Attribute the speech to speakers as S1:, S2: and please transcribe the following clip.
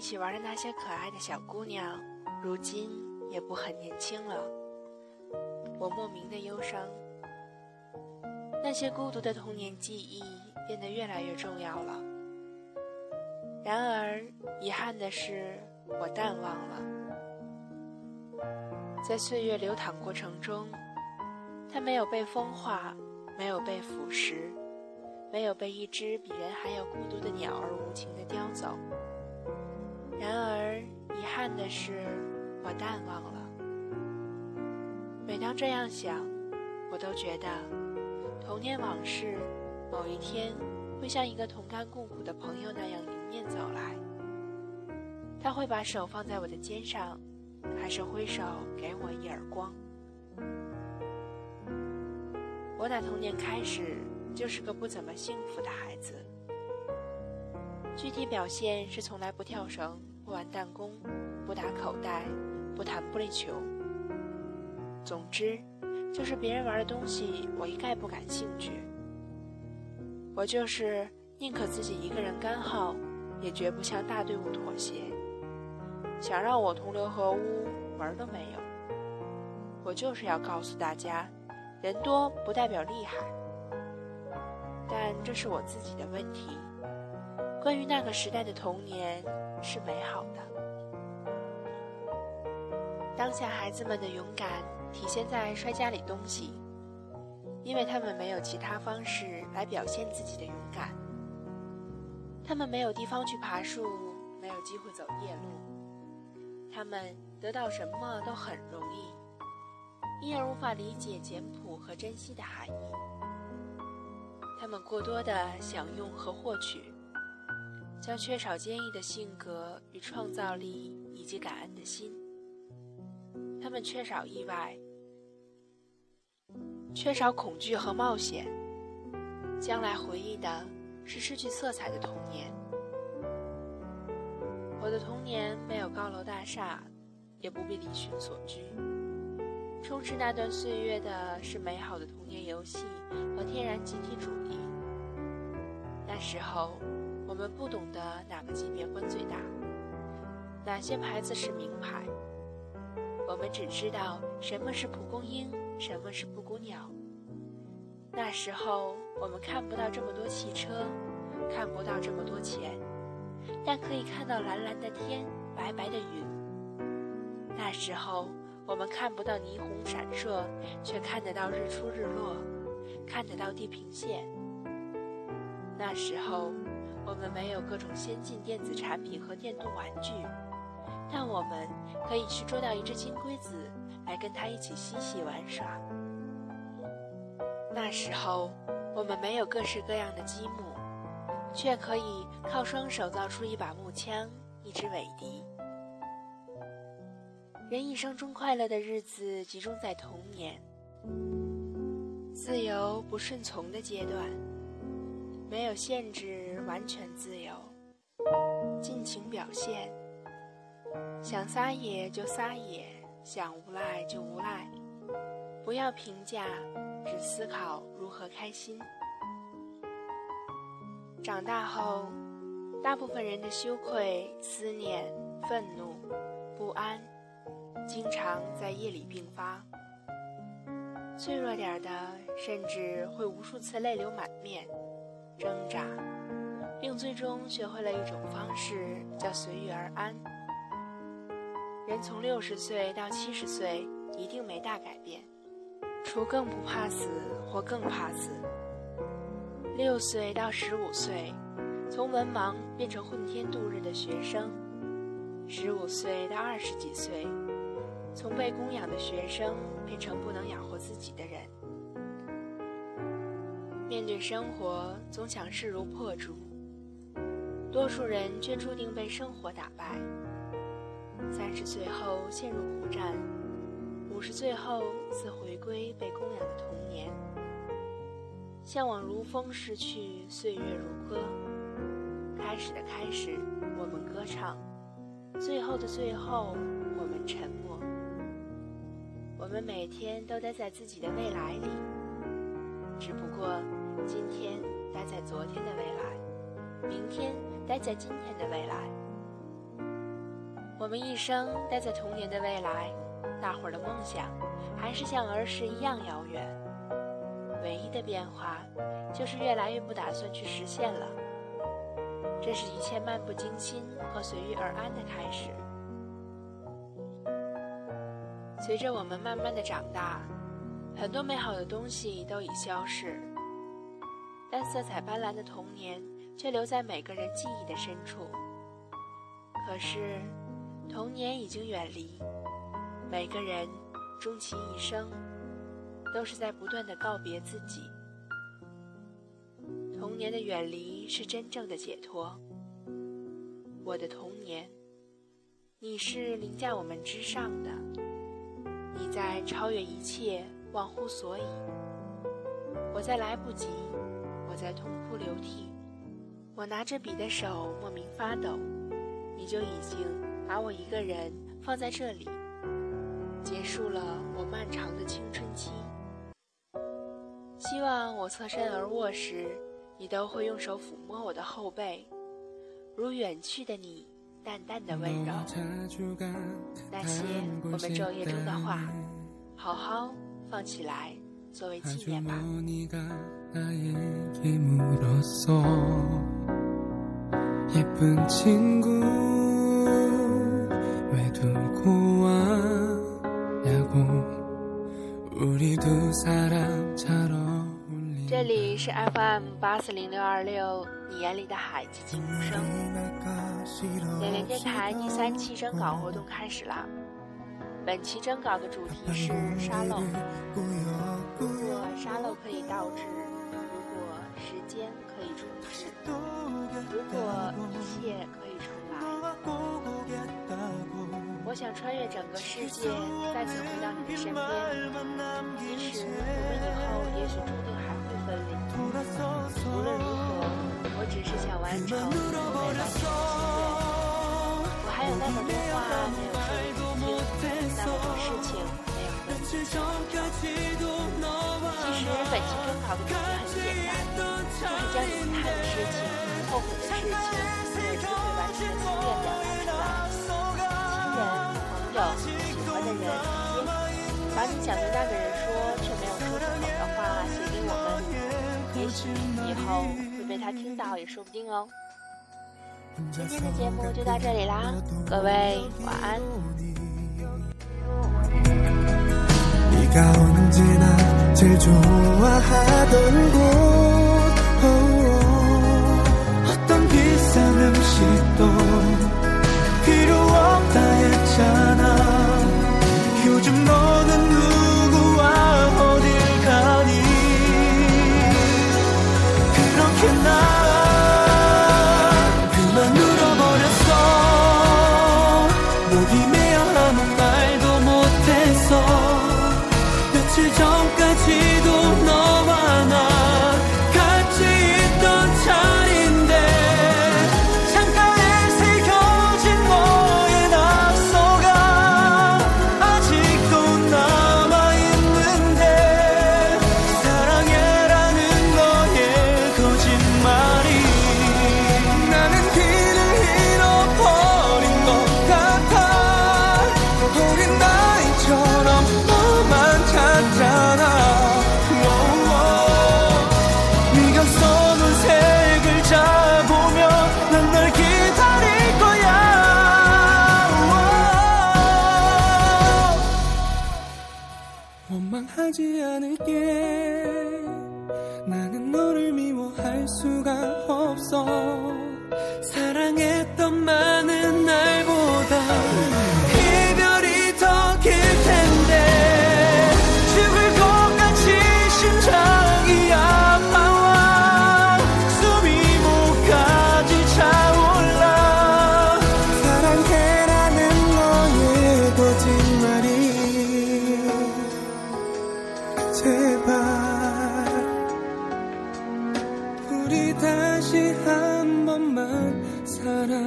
S1: 一起玩的那些可爱的小姑娘，如今也不很年轻了。我莫名的忧伤。那些孤独的童年记忆变得越来越重要了。然而，遗憾的是，我淡忘了。在岁月流淌过程中，它没有被风化，没有被腐蚀，没有被一只比人还要孤独的鸟儿无情地叼走。然而，遗憾的是，我淡忘了。每当这样想，我都觉得童年往事某一天会像一个同甘共苦的朋友那样迎面走来。他会把手放在我的肩上，还是挥手给我一耳光？我打童年开始就是个不怎么幸福的孩子。具体表现是从来不跳绳。不玩弹弓，不打口袋，不弹玻璃球。总之，就是别人玩的东西，我一概不感兴趣。我就是宁可自己一个人干耗，也绝不向大队伍妥协。想让我同流合污，门儿都没有。我就是要告诉大家，人多不代表厉害。但这是我自己的问题。关于那个时代的童年。是美好的。当下孩子们的勇敢体现在摔家里东西，因为他们没有其他方式来表现自己的勇敢。他们没有地方去爬树，没有机会走夜路，他们得到什么都很容易，因而无法理解简朴和珍惜的含义。他们过多的享用和获取。将缺少坚毅的性格与创造力以及感恩的心，他们缺少意外，缺少恐惧和冒险，将来回忆的是失去色彩的童年。我的童年没有高楼大厦，也不必离群所居，充斥那段岁月的是美好的童年游戏和天然集体主义。那时候。我们不懂得哪个级别官最大，哪些牌子是名牌。我们只知道什么是蒲公英，什么是布谷鸟。那时候我们看不到这么多汽车，看不到这么多钱，但可以看到蓝蓝的天，白白的云。那时候我们看不到霓虹闪烁，却看得到日出日落，看得到地平线。那时候。我们没有各种先进电子产品和电动玩具，但我们可以去捉到一只金龟子，来跟它一起嬉戏玩耍。那时候，我们没有各式各样的积木，却可以靠双手造出一把木枪、一支尾笛。人一生中快乐的日子集中在童年，自由不顺从的阶段，没有限制。完全自由，尽情表现。想撒野就撒野，想无赖就无赖，不要评价，只思考如何开心。长大后，大部分人的羞愧、思念、愤怒、不安，经常在夜里并发。脆弱点的，甚至会无数次泪流满面，挣扎。并最终学会了一种方式，叫随遇而安。人从六十岁到七十岁，一定没大改变，除更不怕死或更怕死。六岁到十五岁，从文盲变成混天度日的学生；十五岁到二十几岁，从被供养的学生变成不能养活自己的人。面对生活，总想势如破竹。多数人却注定被生活打败。三十岁后陷入苦战，五十岁后似回归被供养的童年。向往如风逝去，岁月如歌。开始的开始，我们歌唱；最后的最后，我们沉默。我们每天都待在自己的未来里，只不过今天待在昨天的未来，明天。待在今天的未来，我们一生待在童年的未来，大伙儿的梦想还是像儿时一样遥远。唯一的变化，就是越来越不打算去实现了。这是一切漫不经心和随遇而安的开始。随着我们慢慢的长大，很多美好的东西都已消逝，但色彩斑斓的童年却留在每个人记忆的深处。可是，童年已经远离，每个人终其一生，都是在不断的告别自己。童年的远离是真正的解脱。我的童年，你是凌驾我们之上的，你在超越一切，忘乎所以。我在来不及，我在痛哭流涕，我拿着笔的手莫名发抖，你就已经把我一个人放在这里，结束了我漫长的青春期。希望我侧身而卧时。你都会用手抚摸我的后背，如远去的你，淡淡的温柔。那些我们昼夜中的话，好好放起来作为纪念吧。这里是 FM 八四零六二六，你眼里的海及静无声。点点电台第三期征稿活动开始啦！本期征稿的主题是沙漏。如果沙漏可以倒置，时间可以重置，如果一切可以重来，我想穿越整个世界，再次回到你的身边。即使我们以后也许注定还会分离。无论如何，我只是想完成我未完成的心愿。我还有那么多话没有说清，那么多事情没有和你倾诉。其实本期征考的主题很简单，就是将遗憾的事情、后悔的事情、没有机会完成的心愿表达出来。亲人、朋友、喜欢的人、时间，把你想对那个人说却没有说出口的话写给我们。也许以后会被他听到，也说不定哦。今天的节目就到这里啦，各位晚安。
S2: 네가 언제나 제일 좋아하던 곳. 어, 어떤 비싼 음식도 필요 없다 했잖아. 하지 않을게. 나는 너를 미워할 수가 없어. 우리 다시 한 번만 사랑하자.